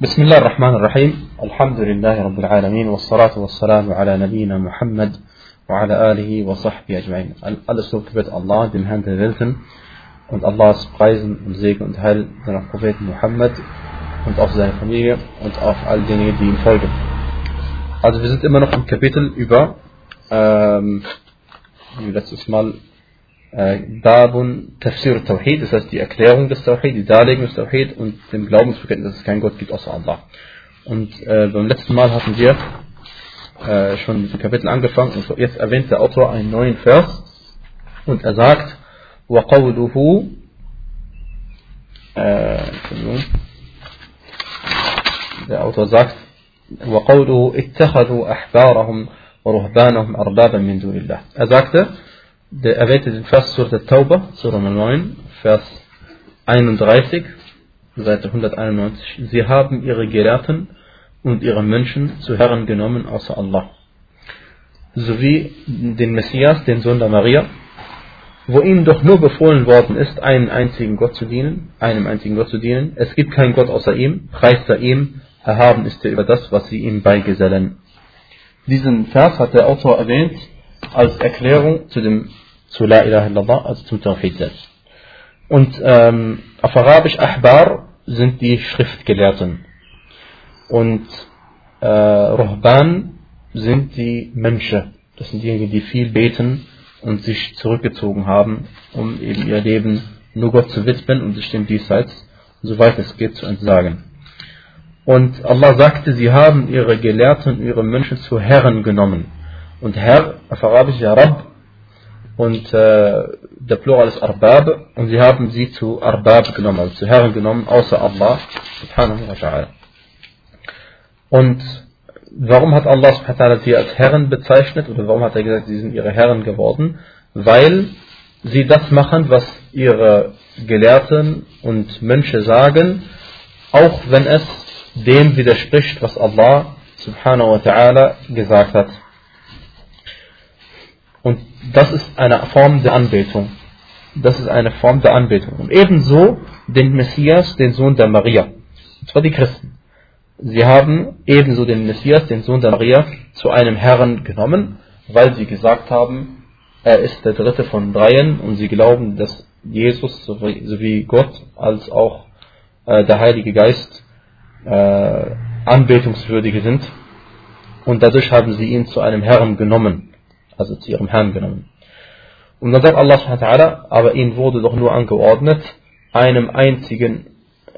بسم الله الرحمن الرحيم الحمد لله رب العالمين والصلاة والسلام على نبينا محمد وعلى آله وصحبه أجمعين Alles Lob gebet Allah, dem Herrn der Welten und Allahs Preisen und Segen und Heil seiner Propheten Muhammad und auf seine Familie und auf all diejenigen, die ihm folgen. Also wir sind immer noch im Kapitel über, ähm, wie letztes Mal, Babun Tafsir Tawhid, das heißt die Erklärung des Tawhid, die Darlegung des Tawhid und dem Glaubensbekenntnis, dass es keinen Gott gibt außer Allah. Und äh, beim letzten Mal hatten wir äh, schon mit dem Kapitel angefangen und jetzt erwähnt der Autor einen neuen Vers und er sagt, وقوله äh, der Autor sagt, وقوله اتخذوا أحبارهم ورهبانهم أربابا من دون الله. Er sagte, der erwähnte den Vers Surah Tauba, Surah 9, Vers 31, Seite 191. Sie haben ihre Gelehrten und ihre Menschen zu Herren genommen außer Allah. Sowie den Messias, den Sohn der Maria, wo ihnen doch nur befohlen worden ist, einen einzigen Gott zu dienen, einem einzigen Gott zu dienen. Es gibt keinen Gott außer ihm, preist er ihm, erhaben ist er über das, was sie ihm beigesellen. Diesen Vers hat der Autor erwähnt, als Erklärung zu dem zu La ilaha illallah, also zum Tawhid selbst. Und ähm, auf Arabisch Ahbar sind die Schriftgelehrten. Und äh, Ruhban sind die Mönche. Das sind diejenigen, die viel beten und sich zurückgezogen haben, um eben ihr Leben nur Gott zu widmen und sich dem Diesseits, soweit es geht, zu entsagen. Und Allah sagte, sie haben ihre Gelehrten und ihre Mönche zu Herren genommen. Und Herr, auf Arabisch ja Rabb, und äh, der Plural ist Arbab, und sie haben sie zu Arbab genommen, also zu Herren genommen, außer Allah, subhanahu wa ta'ala. Und warum hat Allah subhanahu wa ta'ala sie als Herren bezeichnet, oder warum hat er gesagt, sie sind ihre Herren geworden? Weil sie das machen, was ihre Gelehrten und Mönche sagen, auch wenn es dem widerspricht, was Allah subhanahu wa ta'ala gesagt hat. Und das ist eine Form der Anbetung. Das ist eine Form der Anbetung. Und ebenso den Messias, den Sohn der Maria. Und zwar die Christen. Sie haben ebenso den Messias, den Sohn der Maria, zu einem Herrn genommen, weil sie gesagt haben, er ist der dritte von dreien und sie glauben, dass Jesus sowie Gott als auch äh, der Heilige Geist äh, anbetungswürdige sind. Und dadurch haben sie ihn zu einem Herrn genommen also zu ihrem Herrn genommen. Und dann sagt Allah aber ihnen wurde doch nur angeordnet, einem einzigen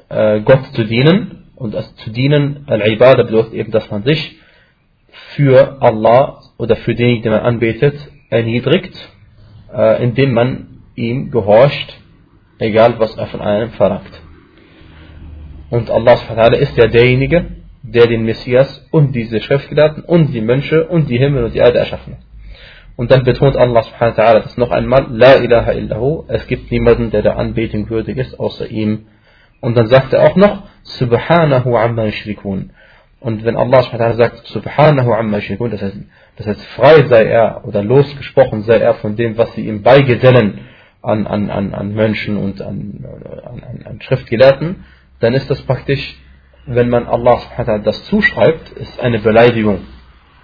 äh, Gott zu dienen. Und das zu dienen, Al-Ibadah bedeutet eben, dass man sich für Allah oder für denjenigen, den man anbetet, erniedrigt, äh, indem man ihm gehorcht, egal was er von einem verlangt. Und Allah ist ja derjenige, der den Messias und diese Schriftgelehrten und die Mönche und die Himmel und die Erde erschaffen hat. Und dann betont Allah subhanahu wa ta'ala das noch einmal, La ilaha illahu, es gibt niemanden, der der Anbetung würdig ist, außer ihm. Und dann sagt er auch noch, Subhanahu amma yushrikun. Und wenn Allah subhanahu wa ta'ala sagt, Subhanahu amma yushrikun, das heißt, das heißt, frei sei er oder losgesprochen sei er von dem, was sie ihm beigesellen an, an, an, an Menschen und an, an, an Schriftgelehrten, dann ist das praktisch, wenn man Allah subhanahu wa ta'ala das zuschreibt, ist eine Beleidigung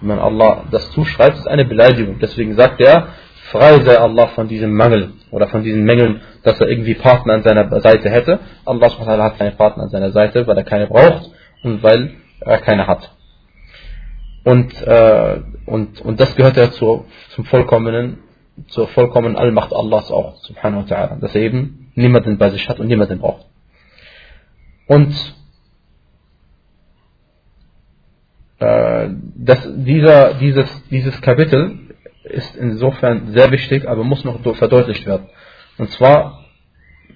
wenn man Allah das zuschreibt, ist eine Beleidigung. Deswegen sagt er, frei sei Allah von diesem Mangel oder von diesen Mängeln, dass er irgendwie Partner an seiner Seite hätte. Allah hat keine Partner an seiner Seite, weil er keine braucht und weil er keine hat. Und, äh, und, und das gehört ja zu, zum vollkommenen, zur vollkommenen Allmacht Allahs auch, subhanahu wa ta'ala, dass er eben niemanden bei sich hat und niemanden braucht. Und äh, das, dieser, dieses, dieses Kapitel ist insofern sehr wichtig, aber muss noch verdeutlicht werden. Und zwar,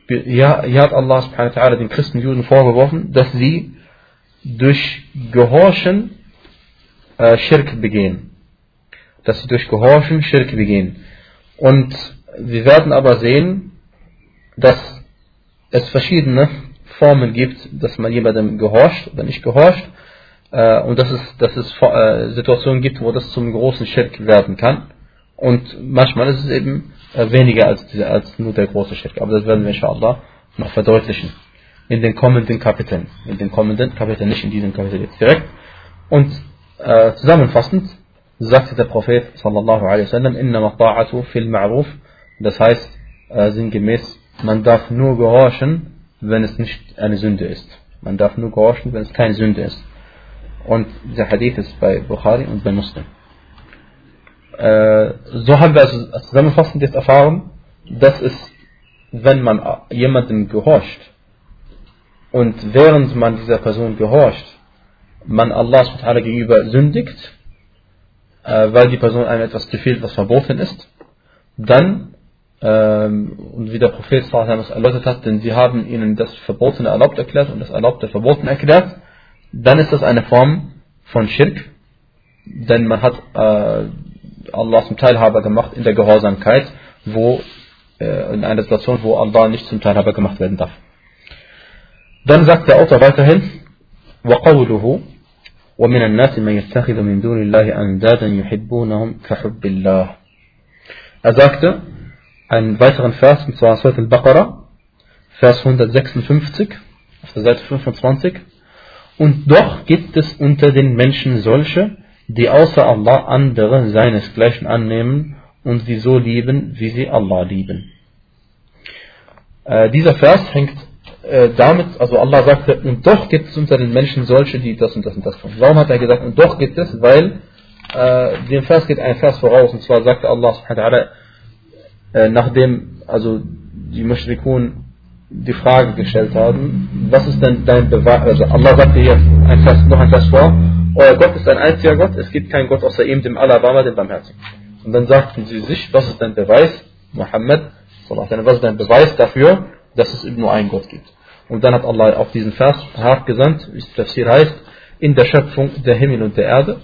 hier, hat Allah subhanahu wa ta'ala den Christen und Juden vorgeworfen, dass sie durch Gehorchen äh, Schirk begehen. Dass sie durch Gehorchen Schirk begehen. Und wir werden aber sehen, dass es verschiedene Formen gibt, dass man jemandem gehorcht oder nicht gehorcht äh, und dass es, dass es äh, Situationen gibt, wo das zum großen Schirk werden kann. Und manchmal ist es eben äh, weniger als, diese, als nur der große Schirk. Aber das werden wir inshallah noch verdeutlichen. in den kommenden Kapiteln. In den kommenden Kapiteln, nicht in diesem Kapitel jetzt direkt. Und äh, zusammenfassend sagte der Prophet sallallahu alaihi wasallam, inna ta'atu fil ma'ruf. Das heißt, äh, sinngemäß, man darf nur gehorchen, wenn es nicht eine Sünde ist. Man darf nur gehorchen, wenn es keine Sünde ist. Und dieser Hadith ist bei Bukhari und bei Muslim. Äh, so haben wir also zusammenfassend jetzt erfahren, dass es, wenn man jemandem gehorcht und während man dieser Person gehorcht, man Allah gegenüber sündigt, äh, weil die Person einem etwas gefehlt, was verboten ist, dann, ähm, und wie der Prophet es erläutert hat, denn sie haben ihnen das Verbotene erlaubt erklärt und das Erlaubte verboten erklärt, dann ist das eine Form von Schirk, denn man hat äh, Allah zum Teilhaber gemacht in der Gehorsamkeit, wo äh, in einer Situation, wo Allah nicht zum Teilhaber gemacht werden darf. Dann sagt der Autor weiterhin, وقوله ومن الناس من يتخذ من دون الله أندادا يحبونهم كحب الله Er sagte, einen weiteren Vers, und zwar Surat al-Baqarah, Vers 156, auf der Seite 25. und doch gibt es unter den Menschen solche, die außer Allah andere seinesgleichen annehmen und sie so lieben, wie sie Allah lieben. Äh, dieser Vers hängt äh, damit, also Allah sagte, und doch gibt es unter den Menschen solche, die das und das und das tun. Warum hat er gesagt, und doch gibt es? Weil äh, dem Vers geht ein Vers voraus, und zwar sagte Allah subhanahu äh, nachdem also die Mushrikun die Frage gestellt haben, was ist denn dein Beweis, also Allah sagte hier ein Vers, noch ein Vers vor, euer Gott ist ein einziger Gott, es gibt keinen Gott außer ihm, dem Alabama, dem Barmherzigen. Und dann sagten sie sich, was ist dein Beweis, Muhammad, was ist dein Beweis dafür, dass es nur einen Gott gibt. Und dann hat Allah auf diesen Vers hart gesandt, wie es Tafsir heißt, in der Schöpfung der Himmel und der Erde,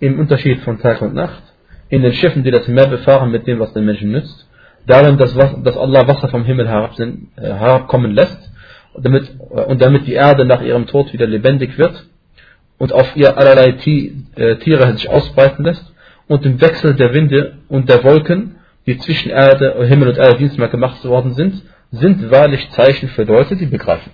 im Unterschied von Tag und Nacht, in den Schiffen, die das Meer befahren mit dem, was den Menschen nützt, darin, dass, dass Allah Wasser vom Himmel äh, herabkommen lässt, und damit, äh, und damit die Erde nach ihrem Tod wieder lebendig wird und auf ihr allerlei äh, Tiere sich ausbreiten lässt, und im Wechsel der Winde und der Wolken, die zwischen Erde, Himmel und Erde Dienstmark gemacht worden sind, sind wahrlich Zeichen für Leute, die begreifen.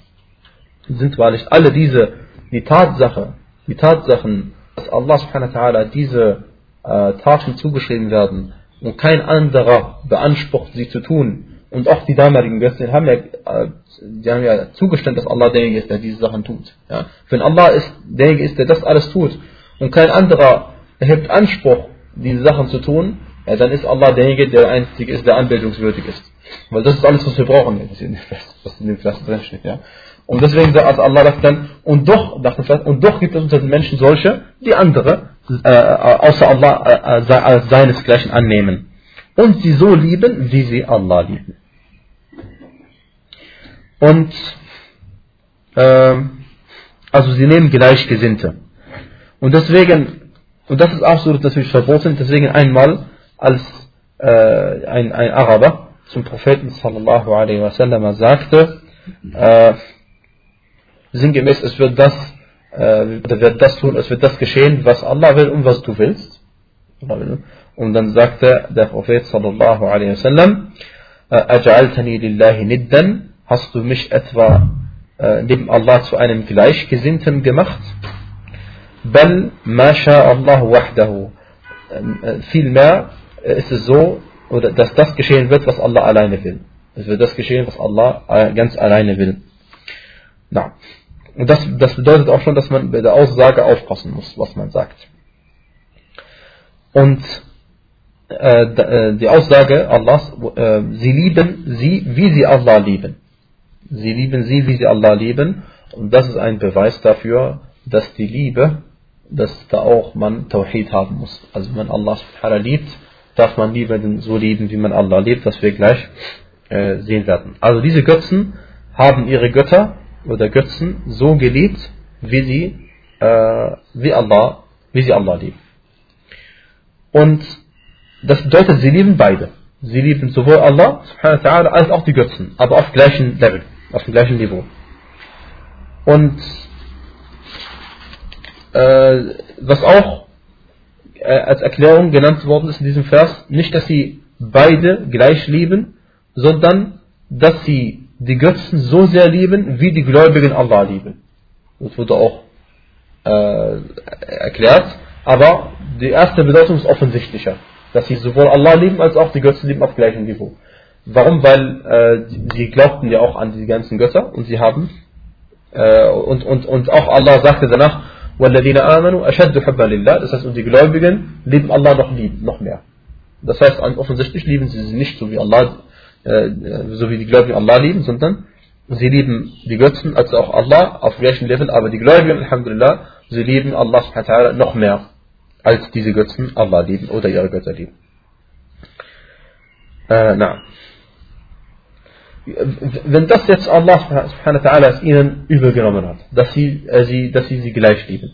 Sind wahrlich alle diese, die Tatsache, die Tatsachen, dass Allah subhanahu wa ta'ala diese äh, Taten zugeschrieben werden und kein anderer beansprucht, sie zu tun. Und auch die damaligen Götzen haben ja, äh, die haben ja zugestimmt, dass Allah derjenige ist, der diese Sachen tut. Ja? Wenn Allah ist, derjenige ist, der das alles tut und kein anderer erhebt Anspruch, diese Sachen zu tun, ja, dann ist Allah derjenige, der einzige ist, der anbildungswürdig ist. Weil das ist alles, was wir brauchen, was in dem Vers drin steht. Ja? Und deswegen sagt Allah das dann, und doch, und doch gibt es unter den Menschen solche, die andere äh, außer Allah äh, äh als seinesgleichen annehmen. Und sie so lieben, wie sie Allah lieben. Und äh, also sie nehmen Gleichgesinnte. Und deswegen, und das ist absolut natürlich verboten, deswegen einmal als äh, ein, ein Araber zum Propheten sallallahu alaihi wasallam sagte, äh, sinngemäß, es wird das, äh, wird das tun, es wird das geschehen, was Allah will und was du willst. Und dann sagte der Prophet sallallahu alaihi wasallam, Aj'altani lillahi niddan, hast du mich etwa äh, neben Allah zu einem Gleichgesinnten gemacht? Bal ma Allah wahdahu. Äh, vielmehr ist es so, oder dass das geschehen wird, was Allah alleine will. Es wird das geschehen, was Allah äh, ganz alleine will. Na. Und das, das bedeutet auch schon, dass man bei der Aussage aufpassen muss, was man sagt. Und äh, äh die Aussage Allahs, äh, sie lieben sie, wie sie Allah lieben. Sie lieben sie, wie sie Allah lieben. Und das ist ein Beweis dafür, dass die Liebe, dass da auch man Tawhid haben muss. Also wenn Allah subhanahu liebt, darf man niemanden so lieben, wie man Allah liebt, was wir gleich sehen werden. Also diese Götzen haben ihre Götter oder Götzen so geliebt, wie sie, äh, wie Allah, wie sie Allah lieben. Und das bedeutet, sie lieben beide. Sie lieben sowohl Allah als auch die Götzen, aber auf gleichem Level, auf dem gleichen Niveau. Und äh, was auch äh, als Erklärung genannt worden ist in diesem Vers, nicht, dass sie beide gleich lieben, sondern dass sie die Götzen so sehr lieben, wie die Gläubigen Allah lieben. Das wurde auch äh, erklärt, aber die erste Bedeutung ist offensichtlicher, dass sie sowohl Allah lieben als auch die Götzen lieben auf gleichem Niveau. Warum? Weil äh, sie glaubten ja auch an die ganzen Götter und sie haben äh, und, und, und auch Allah sagte danach, وَالَّذِينَ آمَنُوا أَشَدُّ حُبًّا لِلَّهِ Das heißt, und die Gläubigen lieben Allah noch lieb, noch mehr. Das heißt, offensichtlich lieben sie sie nicht so wie Allah, äh, so wie die Gläubigen Allah lieben, sondern sie lieben die Götzen als auch Allah auf gleichem Level, aber die Gläubigen, Alhamdulillah, sie lieben Allah noch mehr, als diese Götzen Allah lieben oder ihre Götter lieben. Äh, na. Wenn das jetzt Allah ihnen übergenommen hat, dass sie, äh, sie, dass sie sie gleich lieben,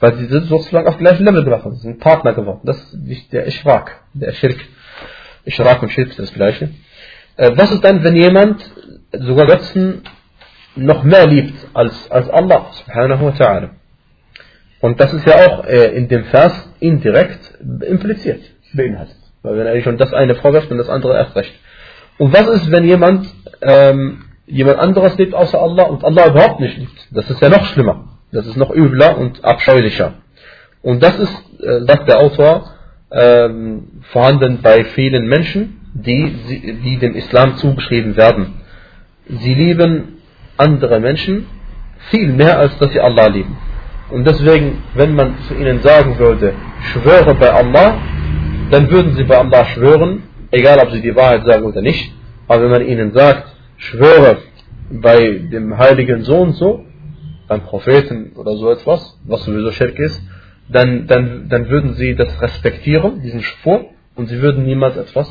weil sie sind sozusagen auf gleichem Level geworden, sind Partner geworden, das ist der Ishrak, der Schirk. Ishrak und Schirk ist das gleiche. Äh, was ist dann, wenn jemand sogar Götzen noch mehr liebt als, als Allah subhanahu wa ta'ala? Und das ist ja auch äh, in dem Vers indirekt impliziert, beinhaltet. Weil wenn er schon das eine vorwirft, dann das andere erst recht. Und was ist, wenn jemand ähm, jemand anderes liebt außer Allah und Allah überhaupt nicht liebt? Das ist ja noch schlimmer. Das ist noch übler und abscheulicher. Und das ist, äh, sagt der Autor, ähm, vorhanden bei vielen Menschen, die, die dem Islam zugeschrieben werden. Sie lieben andere Menschen viel mehr, als dass sie Allah lieben. Und deswegen, wenn man zu ihnen sagen würde, schwöre bei Allah, dann würden sie bei Allah schwören, egal ob sie die Wahrheit sagen oder nicht. Aber wenn man ihnen sagt, schwöre bei dem heiligen Sohn so, beim Propheten oder so etwas, was sowieso Schirk ist, dann, dann, dann würden sie das respektieren, diesen Spur, und sie würden niemals etwas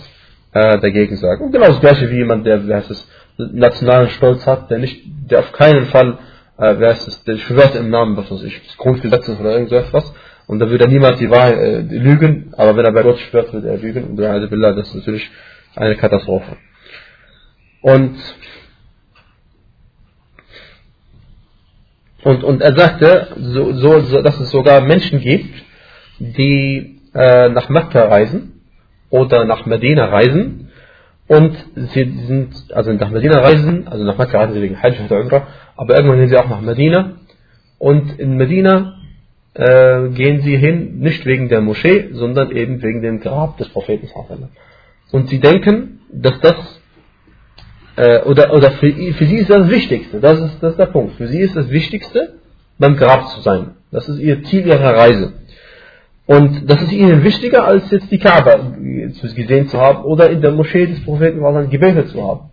äh, dagegen sagen. Und genau das gleiche wie jemand, der, wie heißt es, nationalen Stolz hat, der nicht, der auf keinen Fall, äh, wie heißt es, der schwört im Namen, was weiß ich, des Grundgesetzes oder irgend so etwas, und da würde er niemals die Wahrheit äh, lügen, aber wenn er bei Gott schwört, würde er lügen, und das ist natürlich eine Katastrophe. Und Und, und er sagte, so, so, so, dass es sogar Menschen gibt, die äh, nach Mekka reisen oder nach Medina reisen und sie sind, also nach Medina reisen, also nach Mekka reisen sie wegen Hajj oder Umrah, aber irgendwann gehen sie auch nach Medina und in Medina äh, gehen sie hin, nicht wegen der Moschee, sondern eben wegen dem Grab des Propheten. Und sie denken, dass das äh, oder, oder für, für sie ist das Wichtigste, das ist, das ist der Punkt. Für sie ist das Wichtigste, beim Grab zu sein. Das ist ihr Ziel ihrer Reise. Und das ist ihnen wichtiger, als jetzt die Kaaba gesehen zu haben oder in der Moschee des Propheten gebetet zu haben.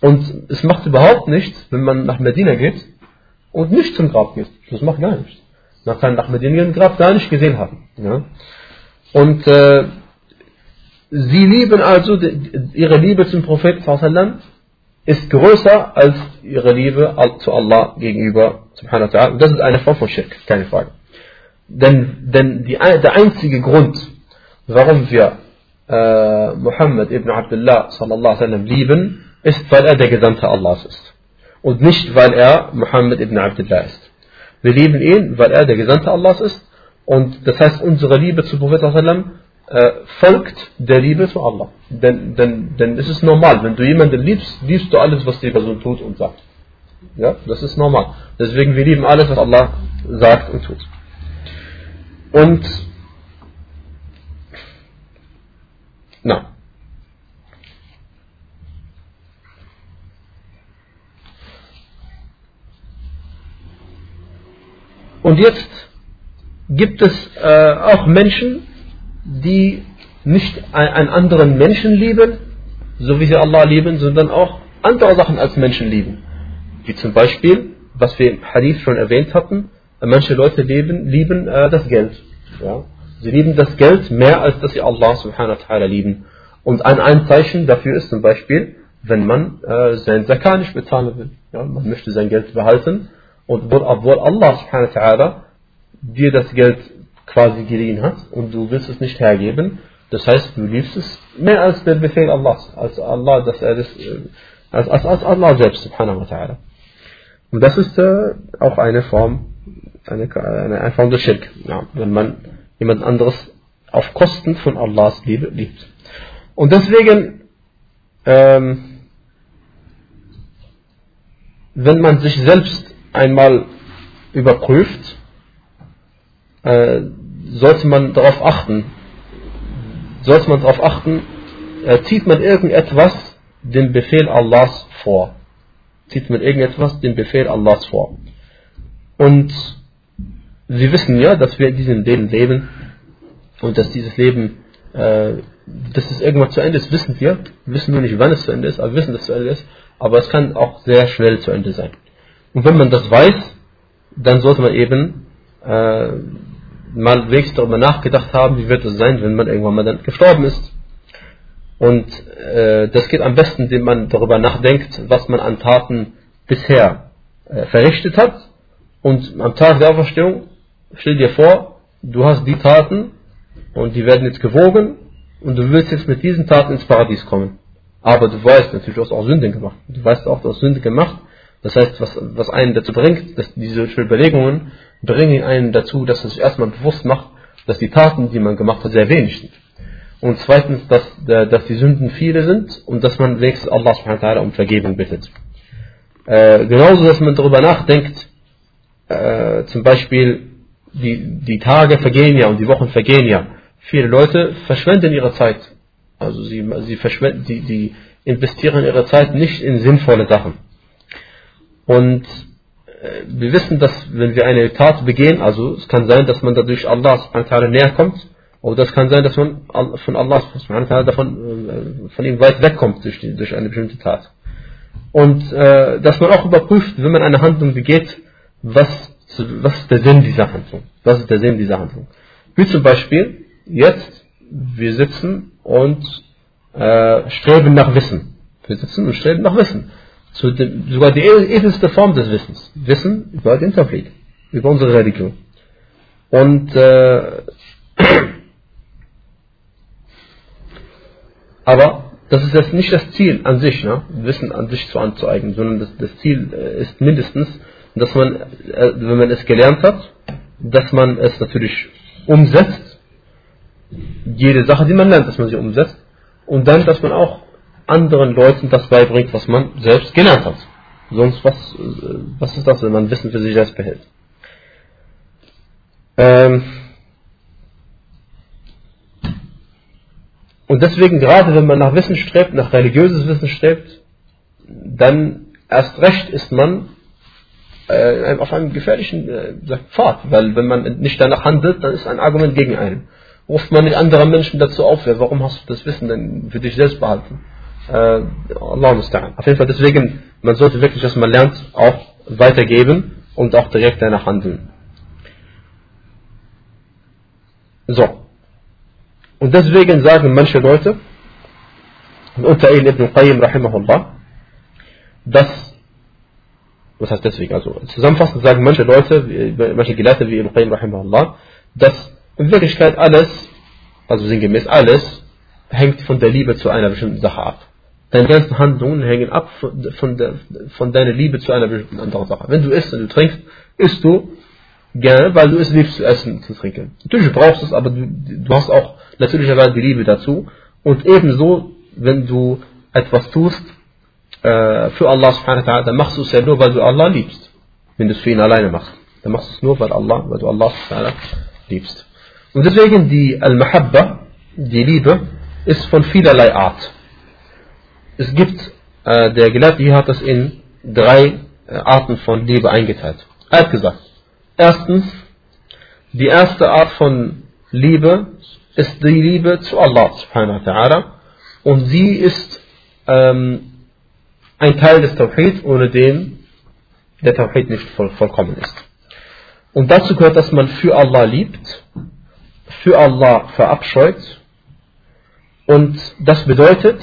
Und es macht überhaupt nichts, wenn man nach Medina geht und nicht zum Grab geht. Das macht gar nichts. Man kann nach Medina ein Grab gar nicht gesehen haben. Ja? Und äh, Sie lieben also, ihre Liebe zum Propheten ist größer als ihre Liebe zu Allah gegenüber. Und das ist eine Form von Schirk, keine Frage. Denn, denn die, der einzige Grund, warum wir äh, Muhammad ibn Abdullah sallallahu sallam, lieben, ist, weil er der Gesandte Allahs ist. Und nicht, weil er Muhammad ibn Abdullah ist. Wir lieben ihn, weil er der Gesandte Allahs ist. Und das heißt, unsere Liebe zu Prophet sallam, äh, folgt der Liebe zu Allah. Denn, denn, denn es ist normal, wenn du jemanden liebst, liebst du alles, was die Person tut und sagt. Ja, das ist normal. Deswegen, wir lieben alles, was Allah sagt und tut. Und, na. Und jetzt gibt es äh, auch Menschen, die nicht einen anderen Menschen lieben, so wie sie Allah lieben, sondern auch andere Sachen als Menschen lieben. Wie zum Beispiel, was wir im Hadith schon erwähnt hatten, manche Leute lieben, lieben äh, das Geld. Ja? Sie lieben das Geld mehr, als dass sie Allah subhanahu wa ta'ala lieben. Und ein, ein Zeichen dafür ist zum Beispiel, wenn man äh, sein Zakat nicht bezahlen will. Ja? Man möchte sein Geld behalten und obwohl Allah subhanahu wa ta'ala dir das Geld quasi geliehen hat und du willst es nicht hergeben, das heißt, du liebst es mehr als der Befehl Allahs, als Allah, dass er das, äh, als, als, als Allah selbst, subhanahu wa ta'ala. Und das ist äh, auch eine Form, eine, eine, des Schirk, ja, wenn man jemand anderes auf Kosten von Allahs Liebe liebt. Und deswegen ähm, wenn man sich selbst einmal überprüft, äh, sollte man darauf achten, sollte man darauf achten, äh, zieht man irgendetwas den Befehl Allahs vor. Zieht man irgendetwas den Befehl Allahs vor. Und wir wissen ja, dass wir in diesem Leben leben und dass dieses Leben, äh, dass es irgendwann zu Ende ist, wissen wir. Wir wissen nur nicht, wann es zu Ende ist, aber wir wissen, dass es zu Ende ist. Aber es kann auch sehr schnell zu Ende sein. Und wenn man das weiß, dann sollte man eben äh, mal wenigstens darüber nachgedacht haben, wie wird es sein, wenn man irgendwann mal dann gestorben ist. Und äh, das geht am besten, indem man darüber nachdenkt, was man an Taten bisher äh, verrichtet hat. Und am Tag der Auferstehung, stell dir vor, du hast die Taten und die werden jetzt gewogen und du willst jetzt mit diesen Taten ins Paradies kommen. Aber du weißt natürlich, du hast auch Sünde gemacht. Du weißt auch, du hast Sünde gemacht. Das heißt, was, was einen dazu bringt, dass diese Überlegungen bringen einen dazu, dass man sich erstmal bewusst macht, dass die Taten, die man gemacht hat, sehr wenig sind. Und zweitens, dass, dass die Sünden viele sind und dass man wenigstens Allah subhanahu wa um Vergebung bittet. Äh, genauso, dass man darüber nachdenkt, äh, zum Beispiel, die, die Tage vergehen ja und die Wochen vergehen ja. Viele Leute verschwenden ihre Zeit also sie, sie verschwenden, die, die investieren ihre Zeit nicht in sinnvolle Sachen. Und äh, wir wissen, dass wenn wir eine Tat begehen, also es kann sein, dass man dadurch Allah näher kommt, oder es kann sein, dass man von Allah davon, äh, von ihm weit wegkommt durch, die, durch eine bestimmte Tat. Und äh, dass man auch überprüft, wenn man eine Handlung begeht, was, was ist der Sinn dieser Handlung? Was ist der Sinn dieser Handlung? Wie zum Beispiel, jetzt, wir sitzen und äh, streben nach Wissen. Wir sitzen und streben nach Wissen. Dem, sogar die edelste Form des Wissens. Wissen über den Tawhid, über unsere Religion. Und äh, aber das ist jetzt nicht das Ziel an sich, ne? Wissen an sich zu anzueignen, sondern das, das Ziel äh, ist mindestens, dass man, äh, wenn man es gelernt hat, dass man es natürlich umsetzt jede Sache, die man lernt, dass man sie umsetzt. Und dann, dass man auch anderen Leuten das beibringt, was man selbst gelernt hat. Sonst, was, was ist das, wenn man Wissen für sich selbst behält? Ähm und deswegen, gerade wenn man nach Wissen strebt, nach religiöses Wissen strebt, dann erst recht ist man äh, auf einem gefährlichen äh, Pfad, weil wenn man nicht danach handelt, dann ist ein Argument gegen einen ruft man nicht andere Menschen dazu auf, warum hast du das Wissen denn für dich selbst behalten? Äh, Allah musta'an. Auf jeden Fall deswegen, man sollte wirklich, was man lernt, auch weitergeben und auch direkt danach handeln. So. Und deswegen sagen manche Leute, unter ihnen Ibn Qayyim rahimahullah, dass, was heißt deswegen, also zusammenfassend sagen manche Leute, manche Gelehrte wie Ibn rahimahullah, dass in Wirklichkeit alles, also sinngemäß alles, hängt von der Liebe zu einer bestimmten Sache ab. Deine ganzen Handlungen hängen ab von, von, der, von deiner Liebe zu einer bestimmten anderen Sache. Wenn du isst und du trinkst, isst du gerne, weil du es liebst zu essen und zu trinken. Natürlich brauchst du es, aber du, du hast auch natürlicherweise die Liebe dazu. Und ebenso, wenn du etwas tust äh, für Allah subhanahu wa ta'ala, dann machst du es ja nur, weil du Allah liebst. Wenn du es für ihn alleine machst. Dann machst du es nur, weil, Allah, weil du Allah subhanahu wa ta'ala liebst. Und deswegen die Al-Mahabba, die Liebe, ist von vielerlei Art. Es gibt, äh, der Gelehrte hier hat das in drei äh, Arten von Liebe eingeteilt. Er hat gesagt, erstens, die erste Art von Liebe ist die Liebe zu Allah subhanahu wa ta'ala und sie ist ähm, ein Teil des Tawhid, ohne den der Tawhid nicht voll, vollkommen ist. Und dazu gehört, dass man für Allah liebt für Allah verabscheut. Und das bedeutet,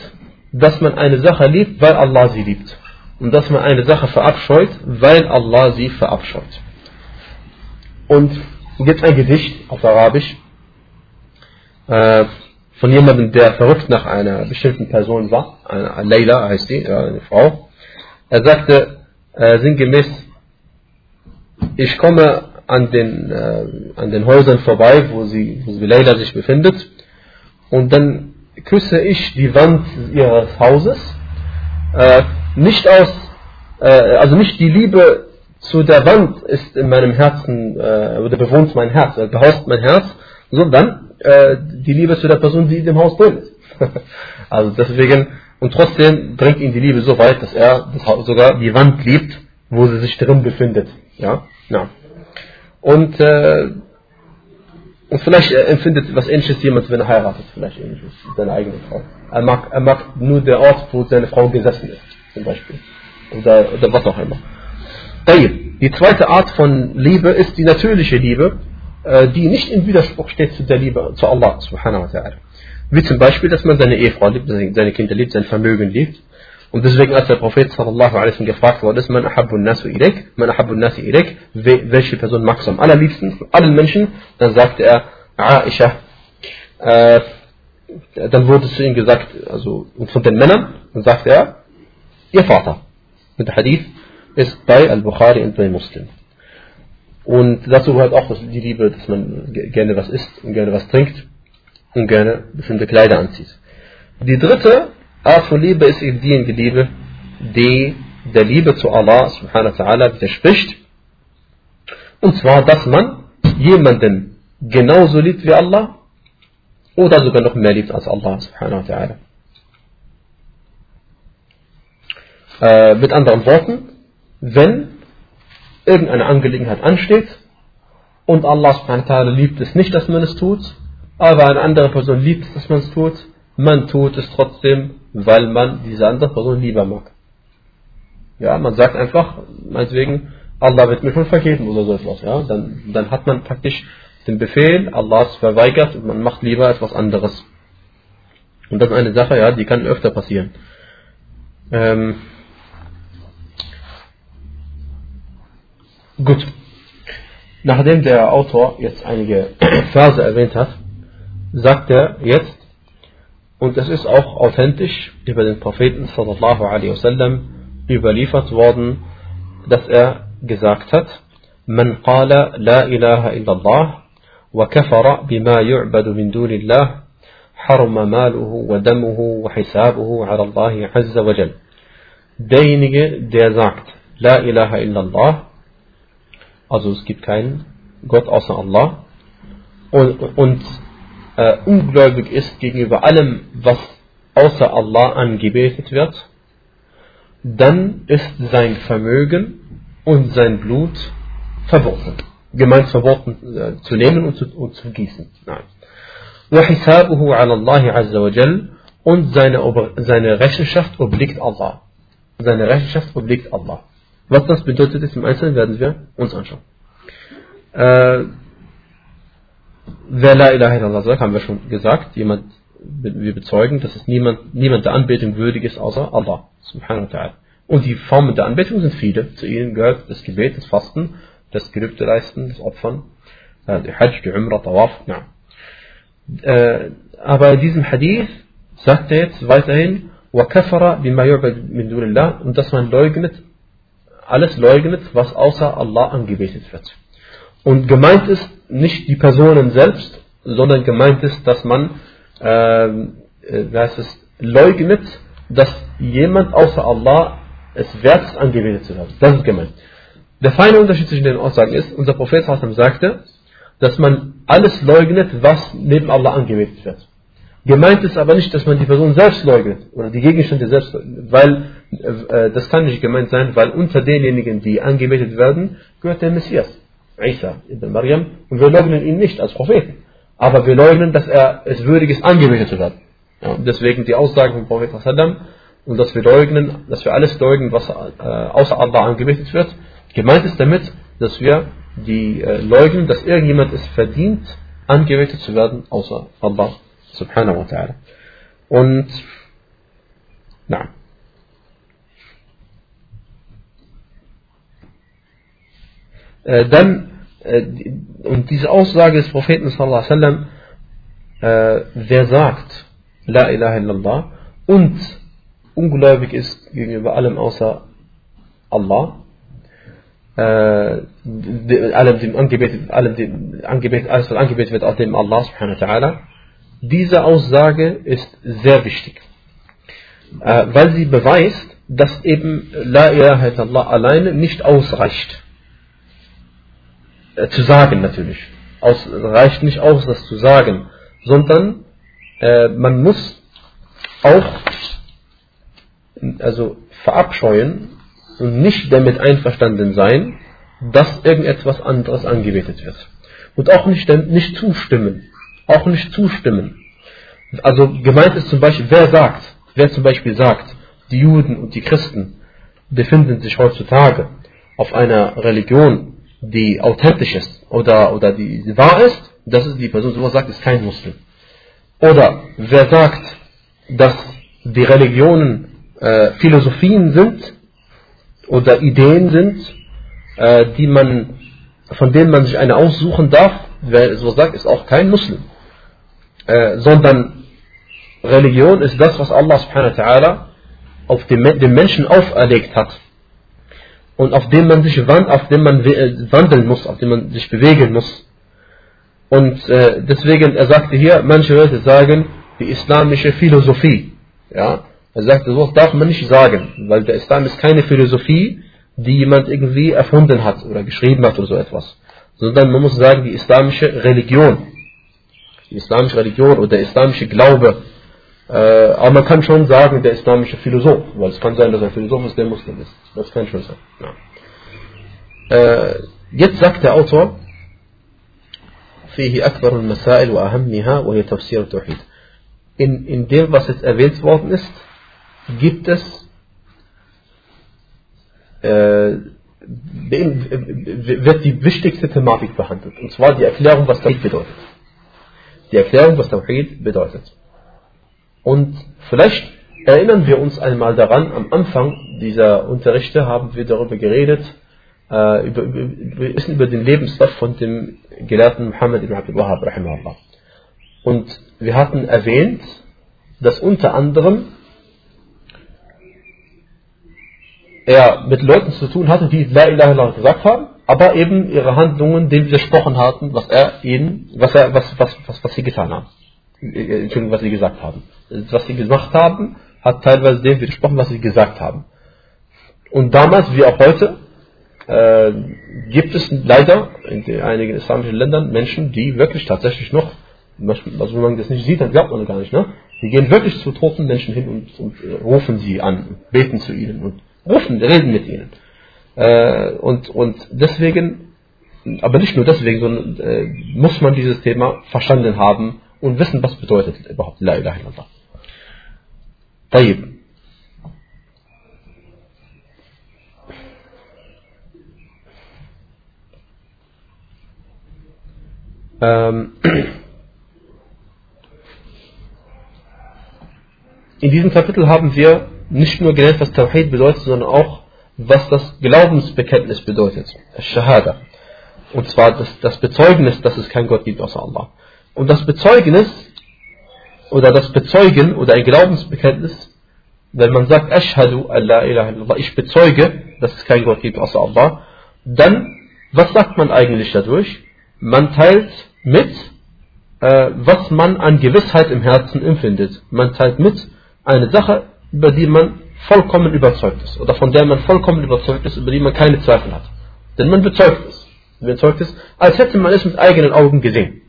dass man eine Sache liebt, weil Allah sie liebt. Und dass man eine Sache verabscheut, weil Allah sie verabscheut. Und gibt ein Gedicht auf Arabisch äh, von jemandem, der verrückt nach einer bestimmten Person war. Eine, Leila heißt die, eine Frau. Er sagte äh, sinngemäß, ich komme an den, äh, an den Häusern vorbei, wo sie, wo sie Leila sich befindet. Und dann küsse ich die Wand ihres Hauses, äh, nicht aus äh, also nicht die Liebe zu der Wand ist in meinem Herzen, äh, oder bewohnt mein Herz, oder behaust mein Herz, sondern äh, die Liebe zu der Person, die in dem Haus drin ist. also deswegen, und trotzdem bringt ihn die Liebe so weit, dass er das, sogar die Wand liebt, wo sie sich drin befindet. Ja, ja. Und, äh, und vielleicht empfindet was ähnliches jemand, wenn er heiratet, vielleicht ähnliches, seine eigene Frau. Er mag, er mag nur der Ort, wo seine Frau gesessen ist, zum Beispiel. Oder, oder was auch immer. Die zweite Art von Liebe ist die natürliche Liebe, äh, die nicht im Widerspruch steht zu der Liebe zu Allah subhanahu wa ta'ala. Wie zum Beispiel, dass man seine Ehefrau liebt, seine Kinder liebt, sein Vermögen liebt. Und deswegen, als der Prophet sallallahu alaihi wasallam gefragt wurde, ist man ahabbun nasu ilayk, man ahabbun nasi ilayk, welche Person magst du am allerliebsten von allen Menschen? Dann sagte er, Aisha. Äh, dann wurde zu ihm gesagt, also von den Männern, dann sagte er, ihr Vater. Und der Hadith ist bei Al-Bukhari und bei Muslim. Und dazu gehört auch die Liebe, dass man gerne was isst und gerne was trinkt und gerne bestimmte Kleider anzieht. Die dritte Art von Liebe ist eben diejenige Liebe, die der Liebe zu Allah subhanahu wa ta'ala widerspricht. Und zwar, dass man jemanden genauso liebt wie Allah oder sogar noch mehr liebt als Allah subhanahu wa ta'ala. Äh, mit anderen Worten, wenn irgendeine Angelegenheit ansteht und Allah subhanahu liebt es nicht, dass man es tut, aber eine andere Person liebt es, dass man es tut, man tut es trotzdem, weil man diese andere Person lieber mag. Ja, man sagt einfach, meinetwegen, Allah wird mir schon vergeben oder so etwas. Ja? Dann, dann hat man praktisch den Befehl Allahs verweigert und man macht lieber etwas anderes. Und das ist eine Sache, ja, die kann öfter passieren. Ähm, Gut. Nachdem der Autor jetzt einige Verse erwähnt hat, sagt er jetzt, und es ist auch authentisch über den Propheten sallallahu alaihi wasallam überliefert worden, dass er gesagt hat, من قال لا إله إلا الله وكفر بما يعبد من دون الله حرم ماله ودمه وحسابه على الله عز وجل. Derjenige, der sagt, لا إله إلا الله also es gibt keinen Gott außer Allah, und, und äh, ungläubig ist gegenüber allem, was außer Allah angebetet wird, dann ist sein Vermögen und sein Blut verboten. Gemeint verboten äh, zu nehmen und zu, und zu gießen. Nein. وحسابه على الله عز وجل und seine, seine Rechenschaft obliegt Allah. Seine Rechenschaft obliegt Allah. Was das bedeutet ist im Einzelnen, werden wir uns anschauen. Äh, wer La ilaha illallah sagt, haben wir schon gesagt, jemand, wir bezeugen, dass es niemand, niemand der Anbetung würdig ist, außer Allah, subhanahu wa ta'ala. Und die Formen der Anbetung sind viele. Zu ihnen gehört das Gebet, das Fasten, das Gelübde leisten, das Opfern, äh, die Hajj, die Umrah, Tawaf, ja. Äh, aber in diesem Hadith sagt er jetzt weiterhin, وَكَفَرَ بِمَا يُعْبَدْ مِنْ دُونِ اللَّهِ und dass man leugnet alles leugnet, was außer Allah angebetet wird. Und gemeint ist nicht die Personen selbst, sondern gemeint ist, dass man ähm, äh, heißt es, leugnet, dass jemand außer Allah es wert ist, angebetet zu werden. Das ist gemeint. Der feine Unterschied zwischen den Aussagen ist, unser Prophet sagte, dass man alles leugnet, was neben Allah angebetet wird. Gemeint ist aber nicht, dass man die Person selbst leugnet oder die Gegenstände selbst leugnet, weil das kann nicht gemeint sein, weil unter denjenigen, die angebetet werden, gehört der Messias, Isa ibn Maryam, und wir leugnen ihn nicht als Propheten. Aber wir leugnen, dass er es würdig ist, angebetet zu werden. Ja, deswegen die Aussagen vom Prophet und dass wir leugnen, dass wir alles leugnen, was äh, außer Allah angebetet wird. Gemeint ist damit, dass wir die äh, leugnen, dass irgendjemand es verdient, angebetet zu werden, außer Allah subhanahu wa ta'ala. Und, na. Äh, dann, äh, und diese Aussage des Propheten sallallahu alaihi wasallam, äh, wer sagt, La ilaha illallah, und ungläubig ist gegenüber allem außer Allah, äh, allem dem angebetet, allem dem angebetet, alles was angebetet wird, auf dem Allah subhanahu wa ta'ala, diese Aussage ist sehr wichtig, äh, weil sie beweist, dass eben La ilaha illallah alleine nicht ausreicht. Äh, zu sagen natürlich. Aus, reicht nicht aus, das zu sagen, sondern äh, man muss auch also verabscheuen und nicht damit einverstanden sein, dass irgendetwas anderes angebetet wird. Und auch nicht, nicht zustimmen. Auch nicht zustimmen. Also gemeint ist zum Beispiel, wer sagt, wer zum Beispiel sagt, die Juden und die Christen befinden sich heutzutage auf einer Religion, die authentisch ist oder, oder die, wahr ist, das ist die Person, die sowas sagt, ist kein Muslim. Oder wer sagt, dass die Religionen äh, Philosophien sind oder Ideen sind, äh, die man, von denen man sich eine aussuchen darf, wer so sagt, ist auch kein Muslim. Äh, sondern Religion ist das, was Allah subhanahu wa ta'ala auf dem, dem Menschen auferlegt hat und auf dem man sich auf dem man äh, wandeln muss, auf dem man sich bewegen muss. Und äh, deswegen, er sagte hier, manche Leute sagen, die islamische Philosophie. Ja, er sagte, so darf man nicht sagen, weil der Islam ist keine Philosophie, die jemand irgendwie erfunden hat oder geschrieben hat oder so etwas. Sondern man muss sagen, die islamische Religion. Die islamische Religion oder der islamische Glaube. Äh, aber man kann schon sagen, der islamische Philosoph, weil es kann sein, dass ein Philosoph ist, der Muslim ist. Das kann schon sein. Ja. Äh, jetzt sagt der Autor, فيه أكبر المسائل وأهمها وهي تفسير التوحيد. In, in dem, was jetzt erwähnt worden ist, gibt es äh, wird die wichtigste Thematik behandelt. Und zwar die Erklärung, was Tawhid bedeutet. Die Erklärung, was Tawhid bedeutet. Und vielleicht erinnern wir uns einmal daran, am Anfang dieser Unterrichte haben wir darüber geredet, äh, über, wir wissen über den Lebenslauf von dem Gelehrten Muhammad ibn Abdul Wahab, Und wir hatten erwähnt, dass unter anderem er mit Leuten zu tun hatte, die La ilaha illallah gesagt haben, aber eben ihre Handlungen dem widersprochen hatten, was er ihnen, was er, was, was, was, was sie getan haben. Äh, Entschuldigung, was sie gesagt haben. Was sie gemacht haben, hat teilweise dem widersprochen, was sie gesagt haben. Und damals, wie auch heute, äh, gibt es leider in einigen islamischen Ländern Menschen, die wirklich tatsächlich noch, also wenn man das nicht sieht, dann glaubt man gar nicht, ne? Die gehen wirklich zu toten Menschen hin und, und äh, rufen sie an, beten zu ihnen und rufen, reden mit ihnen. Äh, und, und deswegen, aber nicht nur deswegen, sondern äh, muss man dieses Thema verstanden haben und wissen, was bedeutet überhaupt La ilaha illallah. طيب. Ähm, in diesem Kapitel haben wir nicht nur gelernt, was Tawhid bedeutet, sondern auch, was das Glaubensbekenntnis bedeutet. Shahada. Und zwar das, das Bezeugnis, dass es keinen Gott gibt außer Allah. Und das Bezeugnis oder das Bezeugen oder ein Glaubensbekenntnis, wenn man sagt, ich bezeuge, dass es keinen Gott gibt außer Allah, dann, was sagt man eigentlich dadurch? Man teilt mit, äh, was man an Gewissheit im Herzen empfindet. Man teilt mit eine Sache, über die man vollkommen überzeugt ist oder von der man vollkommen überzeugt ist, über die man keine Zweifel hat. Denn man bezeugt es. Man bezeugt es, als hätte man es mit eigenen Augen gesehen.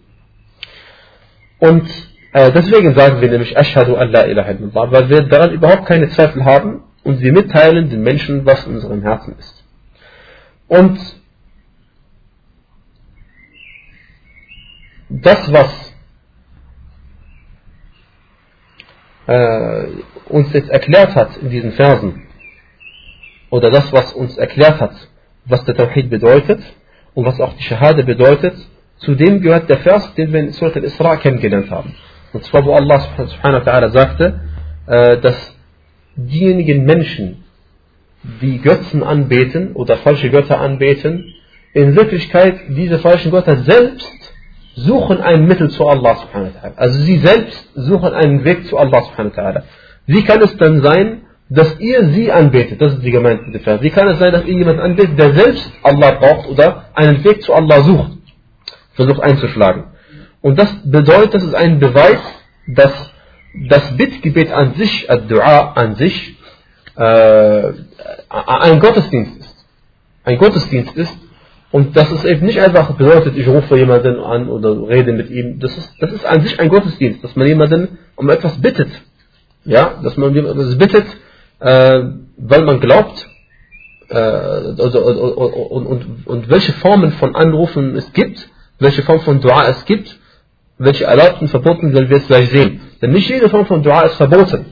Und äh, deswegen sagen wir nämlich Ashhadu an la ilaha illallah, weil wir daran überhaupt keine Zweifel haben und wir mitteilen den Menschen, was in unserem Herzen ist. Und das, was äh, uns jetzt erklärt hat in diesen Versen, oder das, was uns erklärt hat, was der Tawhid bedeutet und was auch die Shahada bedeutet, zu dem gehört der Vers, den wir in Surat al-Isra kennengelernt haben. Und zwar, wo Allah subhanahu wa ta'ala sagte, äh, dass diejenigen Menschen, die Götzen anbeten oder falsche Götter anbeten, in Wirklichkeit diese falschen Götter selbst suchen ein Mittel zu Allah subhanahu wa ta'ala. Also sie selbst suchen einen Weg zu Allah subhanahu wa ta'ala. Wie kann es dann sein, dass ihr sie anbetet? Das ist die gemeinte Vers. Wie kann es sein, dass ihr jemanden anbetet, der selbst Allah braucht oder einen Weg zu Allah sucht, versucht einzuschlagen? Und das bedeutet, das ist ein Beweis, dass das Bittgebet an sich, Ad-Dua an sich, äh, ein Gottesdienst ist. Ein Gottesdienst ist. Und das ist eben nicht einfach bedeutet, ich rufe jemanden an oder rede mit ihm. Das ist, das ist an sich ein Gottesdienst, dass man jemanden um etwas bittet. Ja, dass man jemanden bittet, äh, weil man glaubt, äh, also, und, und, und welche Formen von Anrufen es gibt, welche Form von Dua es gibt, welche erlaubt und verboten, werden wir jetzt gleich sehen. Denn nicht jede Form von Dua ist verboten.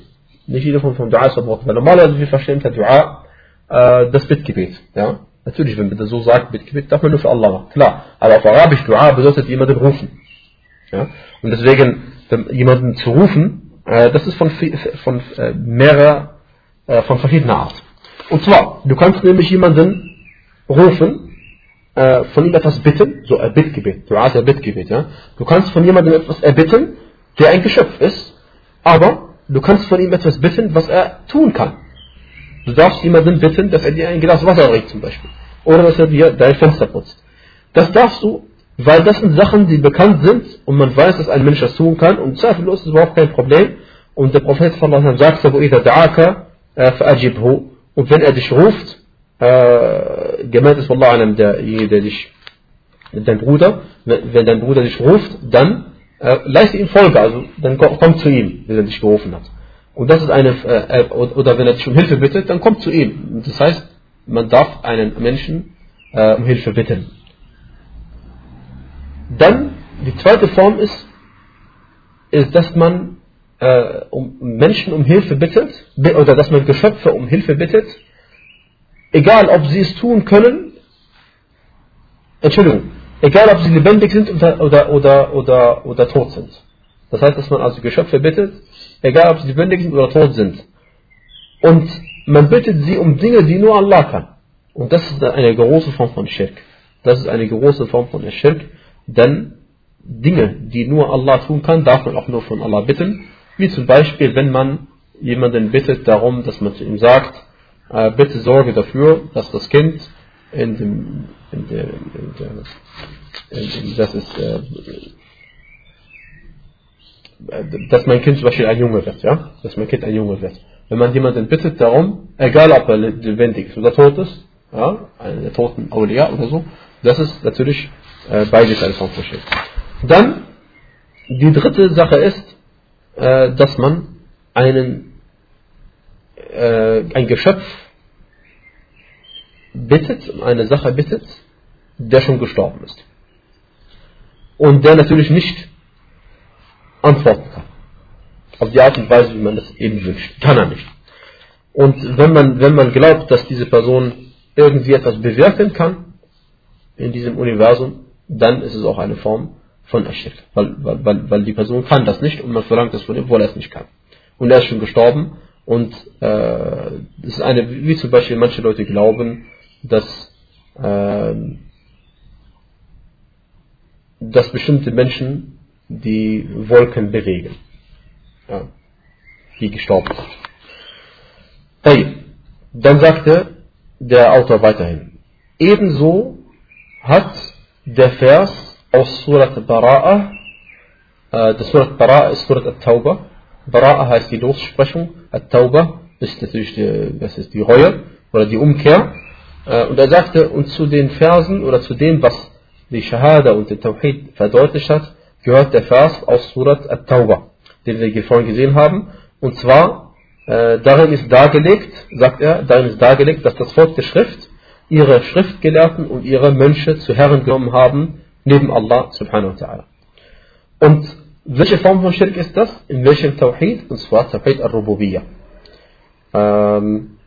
Nicht jede Form von Dua ist verboten. Weil normalerweise wir verstehen unter Dua äh, das Bittgebet. Ja? Natürlich, wenn man das so sagt, Bittgebet, darf man nur für Allah machen. Klar. Aber auf Arabisch Dua bedeutet jemanden rufen. Ja? Und deswegen, jemanden zu rufen, äh, das ist von, von äh, äh, von verschiedener Art. Und zwar, du kannst nämlich jemanden rufen, äh, von ihm etwas bitten, so ein Bittgebet, Dua ist ein Bittgebet, ja. Du kannst von jemandem etwas erbitten, der ein Geschöpf ist, aber du kannst von ihm etwas bitten, was er tun kann. Du darfst jemanden bitten, dass er dir ein Glas Wasser bringt zum Beispiel. Oder dass er dir dein Fenster putzt. Das darfst du, weil das sind Sachen, die bekannt sind und man weiß, dass ein Mensch das tun kann und zweifellos ist überhaupt kein Problem. Und der Prophet sagt, äh, und wenn er dich ruft, äh, gemeint ist Wallah einem, derjenige, der dich, dein Bruder, wenn dein Bruder dich ruft, dann äh, leiste ihm Folge, also dann komm, zu ihm, wenn er dich gerufen hat. Und das ist eine, äh, oder wenn er dich um Hilfe bittet, dann kommt zu ihm. Das heißt, man darf einen Menschen äh, um Hilfe bitten. Dann, die zweite Form ist, ist, dass man äh, um Menschen um Hilfe bittet, oder dass man Geschöpfe um Hilfe bittet, egal ob sie es tun können, Entschuldigung, egal ob sie lebendig sind oder, oder, oder, oder, oder tot sind. Das heißt, dass man also Geschöpfe bittet, egal ob sie lebendig sind oder tot sind. Und man bittet sie um Dinge, die nur Allah kann. Und das ist eine große Form von Schirk. Das ist eine große Form von Schirk, denn Dinge, die nur Allah tun kann, darf man auch nur von Allah bitten. Wie zum Beispiel, wenn man jemanden bittet darum, dass man zu ihm sagt, äh, bitte sorge dafür, dass das Kind in dem, in der, in der, in, das ist, äh, dass mein Kind zum Beispiel ein Junge wird, ja, dass mein Kind ein Junge wird. Wenn man jemanden bittet darum, egal ob er lebendig ist oder tot ist, ja, einen toten Aulia oder so, das ist natürlich äh, beides ein Form von Dann, die dritte Sache ist, äh, dass man einen äh, ein Geschöpf bittet, um eine Sache bittet, der schon gestorben ist. Und der natürlich nicht antworten kann. Auf die Art und Weise, wie man das eben wünscht. Kann er nicht. Und wenn man, wenn man glaubt, dass diese Person irgendwie etwas bewirken kann in diesem Universum, dann ist es auch eine Form von Ashirk. Weil, weil, weil die Person kann das nicht und man verlangt es von ihm, obwohl er es nicht kann. Und er ist schon gestorben und äh, das ist eine, wie zum Beispiel manche Leute glauben, dass, äh, dass bestimmte Menschen die Wolken bewegen, ja, die gestorben sind. Hey, dann sagte der Autor weiterhin, ebenso hat der Vers aus Surat Bara'a, äh, das Surat Bara'a ist Surat At-Tauba, Bara'a heißt die Lossprechung, At-Tauba ist natürlich die, das ist die Reue oder die Umkehr. Äh, und er sagte, und zu den Versen oder zu dem, was die Shahada und der Tawhid verdeutlicht hat, gehört der Vers aus Surat At-Tauba, den wir vorhin gesehen haben. Und zwar, äh, darin ist dargelegt, sagt er, darin ist dargelegt, dass das Volk der Schrift ihre Schriftgelehrten und ihre Mönche zu Herren genommen haben, neben Allah subhanahu wa ta'ala. Und welche Form von Schirk ist das? In welchem Tawhid? Und zwar Tawhid al-Rububiyya. Ähm,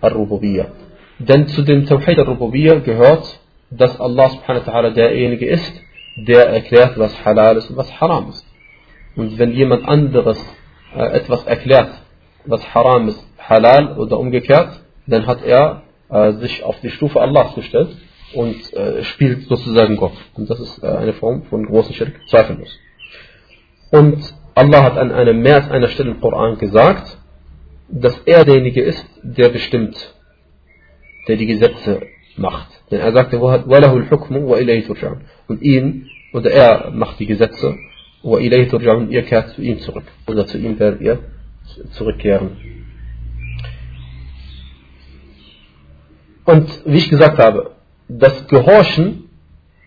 al-Rububiyya. Denn zu dem Tawhid al-Rububiyya gehört, dass Allah subhanahu wa ta'ala derjenige ist, der erklärt, was halal ist und was haram ist. Und wenn jemand anderes äh, etwas erklärt, was haram ist, halal oder umgekehrt, dann hat er äh, sich auf die Stufe Allahs gestellt und äh, spielt sozusagen Gott. Und das ist äh, eine Form von großen Schirk, zweifellos. Und Allah hat an einer mehr als einer Stelle im Koran gesagt, dass er derjenige ist, der bestimmt, der die Gesetze macht. Denn er sagte, und ihn, oder er macht die Gesetze, und ihr kehrt zu ihm zurück. Oder zu ihm werdet ihr zurückkehren. Und wie ich gesagt habe, das Gehorchen,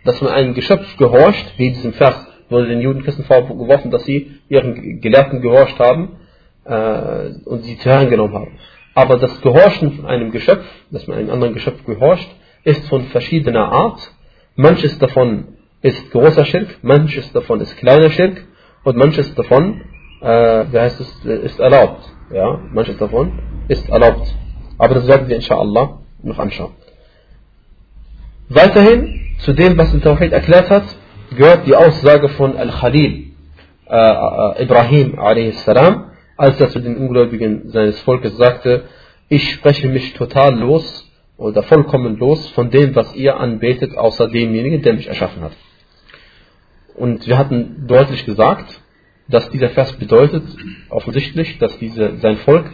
dass man einem Geschöpf gehorcht, wie in diesem Vers wurde den Juden Christen vorgeworfen, dass sie ihren Gelehrten gehorcht haben äh, und sie zu Herren genommen haben. Aber das Gehorchen von einem Geschöpf, dass man einem anderen Geschöpf gehorcht, ist von verschiedener Art. Manches davon ist großer Schirk, manches davon ist kleiner Schirk und manches davon, äh, wie heißt es, ist erlaubt. Ja, manches davon ist erlaubt. Aber das werden wir inshallah noch anschauen. Weiterhin zu dem, was der Tawhid erklärt hat, gehört die Aussage von Al-Khalil, äh, äh, Ibrahim a.s., als er zu den Ungläubigen seines Volkes sagte, ich spreche mich total los oder vollkommen los von dem, was ihr anbetet, außer demjenigen, der mich erschaffen hat. Und wir hatten deutlich gesagt, dass dieser Vers bedeutet, offensichtlich, dass diese, sein Volk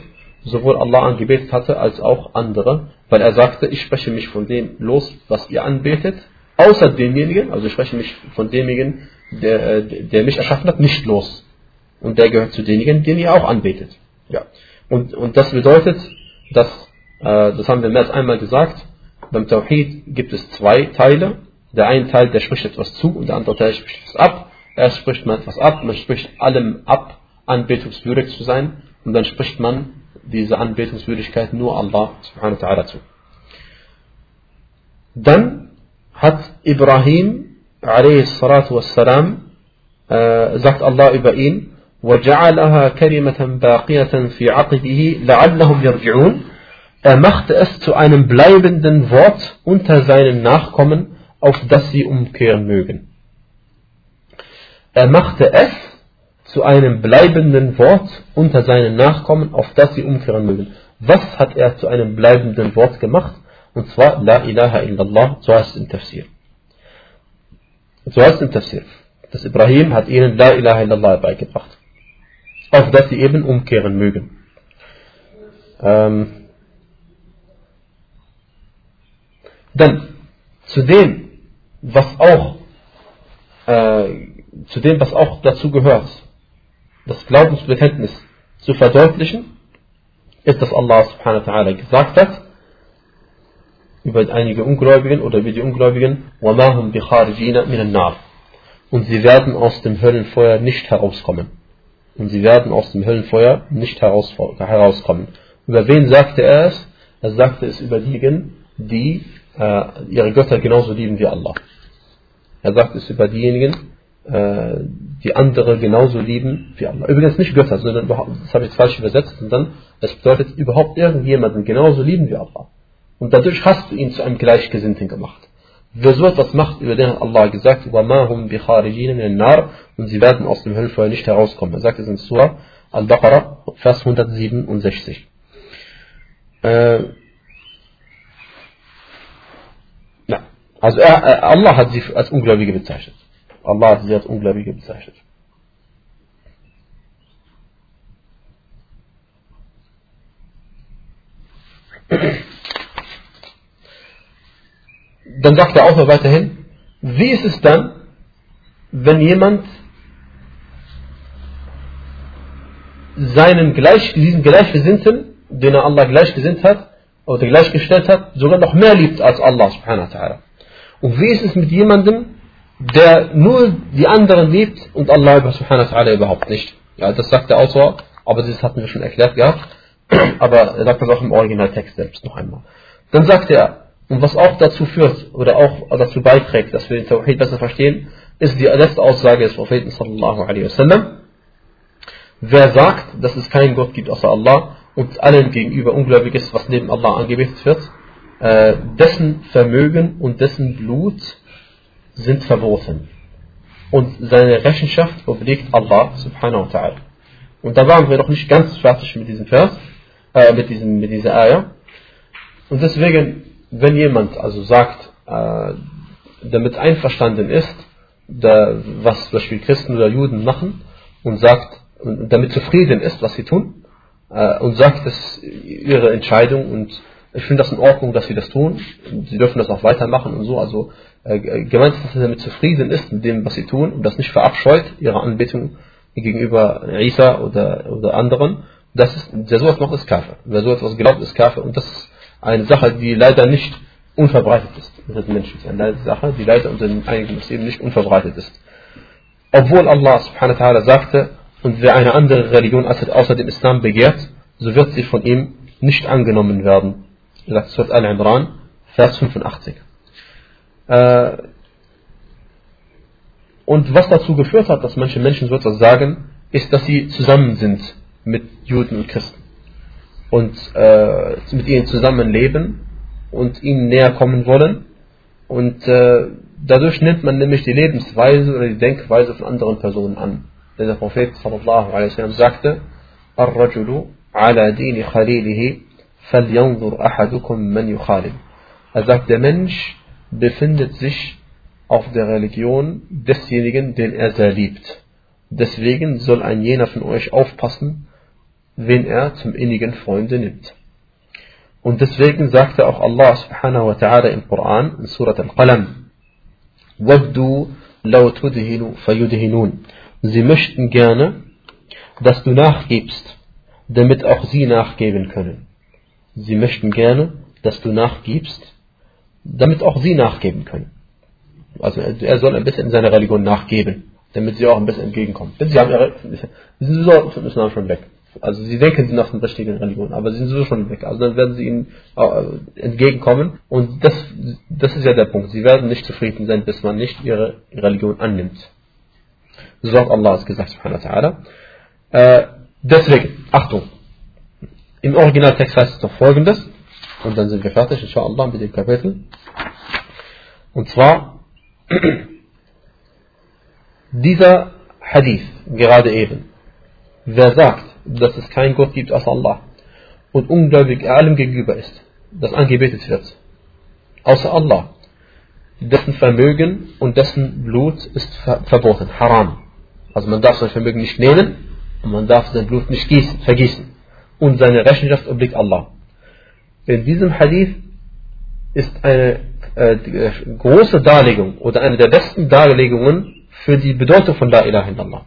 sowohl Allah angebetet hatte als auch andere, weil er sagte, ich spreche mich von dem los, was ihr anbetet, außer demjenigen, also ich spreche mich von demjenigen, der, der mich erschaffen hat, nicht los. Und der gehört zu denjenigen, den ihr auch anbetet. Ja. Und, und das bedeutet, dass, äh, das haben wir mehr als einmal gesagt, beim Tawhid gibt es zwei Teile. Der eine Teil, der spricht etwas zu und der andere Teil spricht etwas ab. Erst spricht man etwas ab, man spricht allem ab, anbetungswürdig zu sein und dann spricht man diese Anbetungswürdigkeit nur Allah subhanahu wa ta'ala zu. Dann hat Ibrahim wassalam, äh, sagt Allah über ihn, وجعلها كلمة باقية في عقبه لعلهم يرجعون Er machte es zu einem bleibenden Wort unter seinen Nachkommen, auf das sie umkehren mögen. Er machte es zu einem bleibenden Wort unter seinen Nachkommen, auf das sie umkehren mögen. Was hat er zu einem bleibenden Wort gemacht? Und zwar La ilaha illallah, so heißt es im Tafsir. So heißt es im Tafsir. Das Ibrahim hat ihnen La ilaha illallah beigebracht. Auf das sie eben umkehren mögen. Ähm, dann zu dem, was auch äh, zu dem, was auch dazu gehört, das Glaubensbekenntnis zu verdeutlichen, ist, dass Allah subhanahu wa ta'ala gesagt hat, über einige Ungläubigen oder über die Ungläubigen, وَمَا هُمْ بِخَارِجِينَ مِنَ النَّارِ Und sie werden aus dem Höllenfeuer nicht herauskommen. Und sie werden aus dem Höllenfeuer nicht herauskommen. Über wen sagte er es? Er sagte es über diejenigen, die äh, ihre Götter genauso lieben wie Allah. Er sagte es über diejenigen, äh, die andere genauso lieben wie Allah. Übrigens nicht Götter, sondern das habe ich jetzt falsch übersetzt, sondern es bedeutet überhaupt irgendjemanden genauso lieben wie Allah. Und dadurch hast du ihn zu einem Gleichgesinnten gemacht. Wer so etwas macht, über den hat Allah gesagt, und sie werden aus dem Höllenfeuer nicht herauskommen. Er sagt es in Surah Al-Baqarah, Vers 167. Äh, ja. Also er, Allah hat sie als Ungläubige bezeichnet. Allah hat sie als Ungläubige bezeichnet. Dann sagt der Autor weiterhin, wie ist es dann, wenn jemand seinen gleich, diesen Gleichgesinnten, den er Allah gleichgesinnt hat, oder gleichgestellt hat, sogar noch mehr liebt als Allah subhanahu wa ta'ala. Und wie ist es mit jemandem, der nur die anderen liebt und Allah subhanahu wa ta'ala überhaupt nicht. Ja, das sagt der Autor, aber das hatten wir schon erklärt gehabt. Aber er sagt das auch im Originaltext selbst noch einmal. Dann sagt er, und was auch dazu führt oder auch dazu beiträgt, dass wir den Tawhid besser verstehen, ist die letzte Aussage des Propheten sallallahu alaihi wasallam. Wer sagt, dass es keinen Gott gibt außer Allah und allen gegenüber ungläubig ist, was neben Allah angebetet wird, äh, dessen Vermögen und dessen Blut sind verboten. Und seine Rechenschaft obliegt Allah subhanahu wa ta'ala. Und da waren wir noch nicht ganz fertig mit diesem Vers, äh, mit, diesem, mit dieser Eier. Und deswegen, wenn jemand also sagt, äh, damit einverstanden ist, da, was zum Beispiel Christen oder Juden machen, und sagt, damit zufrieden ist, was sie tun, äh, und sagt, das ist ihre Entscheidung und ich finde das in Ordnung, dass sie das tun. Sie dürfen das auch weitermachen und so. Also äh, gemeint ist, dass er damit zufrieden ist mit dem, was sie tun und das nicht verabscheut, ihre Anbetung gegenüber Isa oder, oder anderen. Das ist, der so etwas macht, ist Kafir. Wer so etwas glaubt, ist Kafir. Und das Eine Sache, die leider nicht unverbreitet ist unter den Menschen. Eine Sache, die leider unter den einigen Muslimen nicht unverbreitet ist. Obwohl Allah subhanahu wa sagte, und wer eine andere Religion außer dem Islam begehrt, so wird sie von ihm nicht angenommen werden. Er sagt Surat Al-Imran, Vers 85. Äh, und was dazu geführt hat, dass manche Menschen so etwas sagen, ist, dass sie zusammen sind mit Juden und Christen und äh, mit ihnen zusammenleben und ihnen näher kommen wollen. Und äh, dadurch nimmt man nämlich die Lebensweise oder die Denkweise von anderen Personen an. Denn der Prophet sallallahu alaihi wasallam sagte, الرجل على دين خليله فلينظر أحدكم من يخالل. Er sagt, der Mensch befindet sich auf der Religion desjenigen, den er sehr liebt. Deswegen soll ein jener von euch aufpassen, wen er zum innigen Freunde nimmt. Und deswegen sagte auch Allah subhanahu wa ta'ala im Koran, in Surat Al-Qalam, وَدُّوا لَوْ تُدْهِنُوا فَيُدْهِنُونَ Sie möchten gerne, dass du nachgibst, damit auch sie nachgeben können. Sie möchten gerne, dass du nachgibst, damit auch sie nachgeben können. Also er soll ein bisschen in seiner Religion nachgeben, damit sie auch ein bisschen entgegenkommen. Denn sie haben ihre, sie sind so vom Islam schon weg. Also sie denken, sie sind der richtigen Religion, aber sie sind so schon weg. Also dann werden sie ihnen äh, entgegenkommen. Und das, das ist ja der Punkt. Sie werden nicht zufrieden sein, bis man nicht ihre Religion annimmt. So hat Allah es gesagt, subhanahu wa ta'ala. Äh, deswegen, Achtung. Im Originaltext heißt es doch folgendes. Und dann sind wir fertig, inshallah, mit dem Kapitel. Und zwar, dieser Hadith, gerade eben, wer sagt, dass es keinen Gott gibt als Allah und ungläubig allem gegenüber ist, das angebetet wird, außer Allah, dessen Vermögen und dessen Blut ist verboten, haram. Also man darf sein Vermögen nicht nehmen und man darf sein Blut nicht gießen, vergießen. Und seine Rechenschaft obliegt Allah. In diesem Hadith ist eine äh, äh, große Darlegung oder eine der besten Darlegungen für die Bedeutung von La ilaha illallah.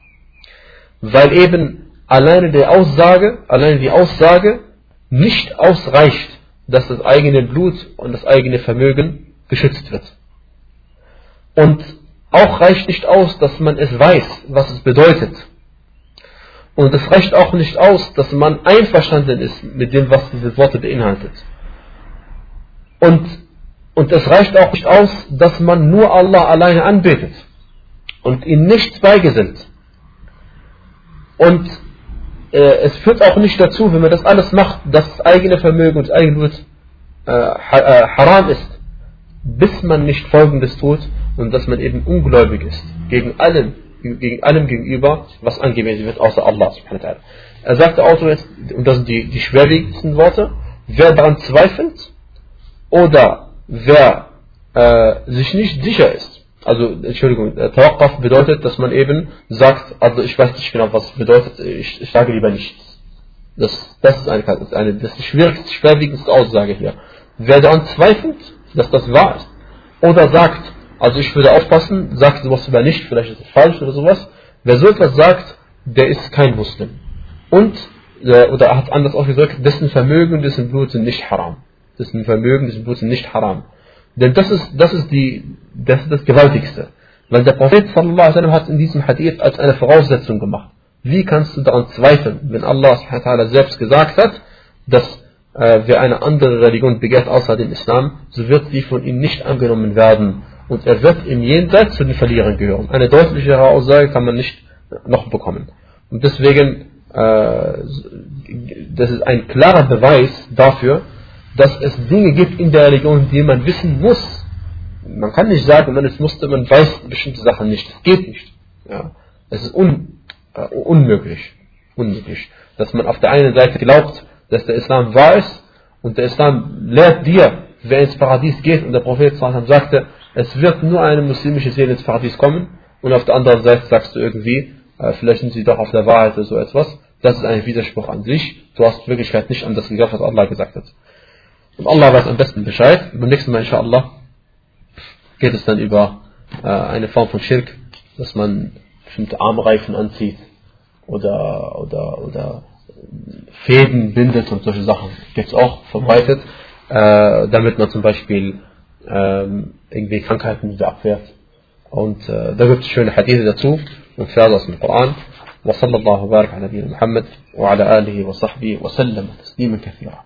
Weil eben alleine die Aussage, alleine die Aussage nicht ausreicht, dass das eigene Blut und das eigene Vermögen geschützt wird. Und auch reicht nicht aus, dass man es weiß, was es bedeutet. Und es reicht auch nicht aus, dass man einverstanden ist mit dem, was diese Worte beinhaltet. Und, und es reicht auch nicht aus, dass man nur Allah alleine anbetet und ihn nichts beigesellt. Und es führt auch nicht dazu, wenn man das alles macht, dass das eigene Vermögen und das eigene Blut äh, äh, haram ist, bis man nicht Folgendes tut und dass man eben ungläubig ist gegen allem, gegen allem gegenüber, was angewendet wird, außer Allah. Er sagte auch jetzt, und das sind die, die schwerwiegendsten Worte, wer daran zweifelt oder wer äh, sich nicht sicher ist, also Entschuldigung, äh, Tawaqqaf bedeutet, dass man eben sagt, also ich weiß nicht genau, was bedeutet, ich, ich sage lieber nichts. Das, das ist eine, eine das ist schwerwiegendste Aussage hier. Wer daran zweifelt, dass das wahr ist, oder sagt, also ich würde aufpassen, sagt sowas über nicht, vielleicht ist es falsch oder sowas, wer so etwas sagt, der ist kein Muslim. Und, äh, oder hat anders gesagt, dessen Vermögen, dessen Blut sind nicht haram. Dessen Vermögen, dessen Blut sind nicht haram. Denn das ist, das ist, die, das, ist das Gewaltigste. Weil der Prophet sallallahu wasallam hat in diesem Hadith als eine Voraussetzung gemacht. Wie kannst du daran zweifeln, wenn Allah selbst gesagt hat, dass äh, wer eine andere Religion begehrt außer dem Islam, so wird sie von ihm nicht angenommen werden. Und er wird im Jenseits zu den Verlierern gehören. Eine deutlichere Aussage kann man nicht noch bekommen. Und deswegen, äh, das ist ein klarer Beweis dafür, dass es Dinge gibt in der Religion, die man wissen muss. Man kann nicht sagen, man es musste, man weiß bestimmte Sachen nicht. Das geht nicht. Ja. Es ist un, äh, unmöglich. Unmöglich. Dass man auf der einen Seite glaubt, dass der Islam wahr ist und der Islam lehrt dir, wer ins Paradies geht und der Prophet sagte, es wird nur eine muslimische Seele ins Paradies kommen und auf der anderen Seite sagst du irgendwie, äh, vielleicht sind sie doch auf der Wahrheit oder so etwas. Das ist ein Widerspruch an sich. Du hast Wirklichkeit nicht an das geglaubt, was Allah gesagt hat. Und Allah weiß am besten Bescheid. Beim nächsten Mal, inshallah, geht es dann über äh, eine Form von Schirk, dass man bestimmte Armreifen anzieht oder, oder, oder Fäden bindet und solche Sachen. Gibt es auch verbreitet. äh, damit man zum Beispiel ähm, irgendwie Krankheiten wieder abwehrt. Und äh, da gibt es schöne Hadithe dazu und Verse aus dem Koran. وصلى الله وبارك على نبينا محمد وعلى آله وصحبه وسلم تسليما كثيرا